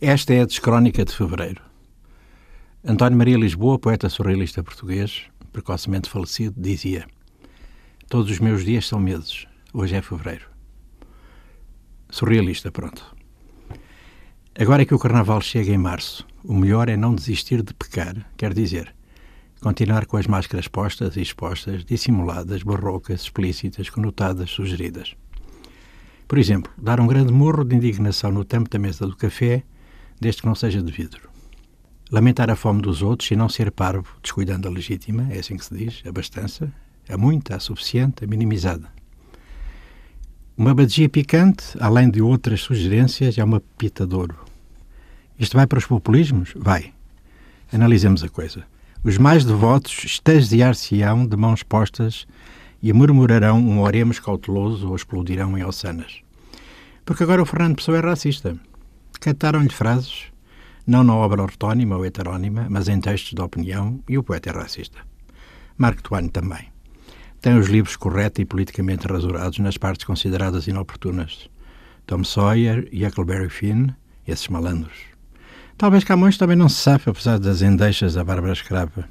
Esta é a descrónica de fevereiro. António Maria Lisboa, poeta surrealista português, precocemente falecido, dizia: Todos os meus dias são meses. Hoje é fevereiro. Surrealista, pronto. Agora é que o carnaval chega em março. O melhor é não desistir de pecar, quer dizer, continuar com as máscaras postas e expostas, dissimuladas, barrocas, explícitas, conotadas, sugeridas. Por exemplo, dar um grande morro de indignação no tampo da mesa do café desde que não seja de vidro. Lamentar a fome dos outros e não ser parvo, descuidando a legítima, é assim que se diz, a bastança, a muita, a suficiente, a minimizada. Uma badia picante, além de outras sugerências, é uma pita de ouro. Isto vai para os populismos? Vai. Analisemos a coisa. Os mais devotos extasiar-se-ão de mãos postas e murmurarão um oremos cauteloso ou explodirão em alçanas. Porque agora o Fernando Pessoa é racista. Cantaram-lhe frases, não na obra ortónima ou heterónima, mas em textos de opinião, e o poeta é racista. Mark Twain também. Tem os livros corretos e politicamente rasurados nas partes consideradas inoportunas. Tom Sawyer e Huckleberry Finn, esses malandros. Talvez Camões também não se sabe, apesar das endeixas da Bárbara Escrava.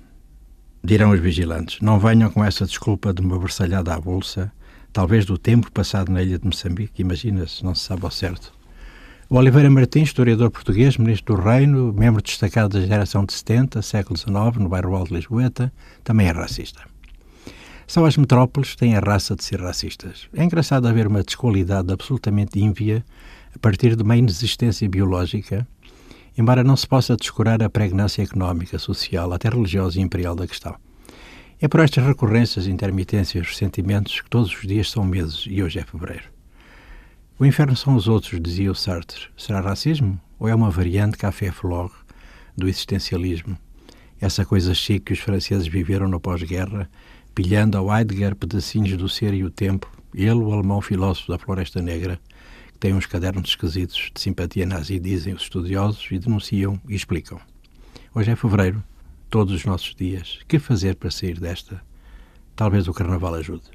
Dirão os vigilantes, não venham com essa desculpa de uma versalhada à bolsa, talvez do tempo passado na ilha de Moçambique, imagina-se, não se sabe ao certo. O Oliveira Martins, historiador português, ministro do Reino, membro destacado da geração de 70, século XIX, no bairro Alto de Lisboeta, também é racista. Só as metrópoles têm a raça de ser racistas. É engraçado haver uma desqualidade absolutamente ínvia a partir de uma inexistência biológica, embora não se possa descurar a pregnância económica, social, até religiosa e imperial da questão. É por estas recorrências, intermitências, ressentimentos que todos os dias são meses e hoje é fevereiro. O inferno são os outros, dizia o Sartre. Será racismo? Ou é uma variante café flor do existencialismo? Essa coisa chique que os franceses viveram no pós-guerra, pilhando ao Heidegger pedacinhos do ser e o tempo, ele, o alemão filósofo da Floresta Negra, que tem uns cadernos esquisitos de simpatia nazi, dizem os estudiosos, e denunciam e explicam. Hoje é fevereiro, todos os nossos dias. Que fazer para sair desta? Talvez o carnaval ajude.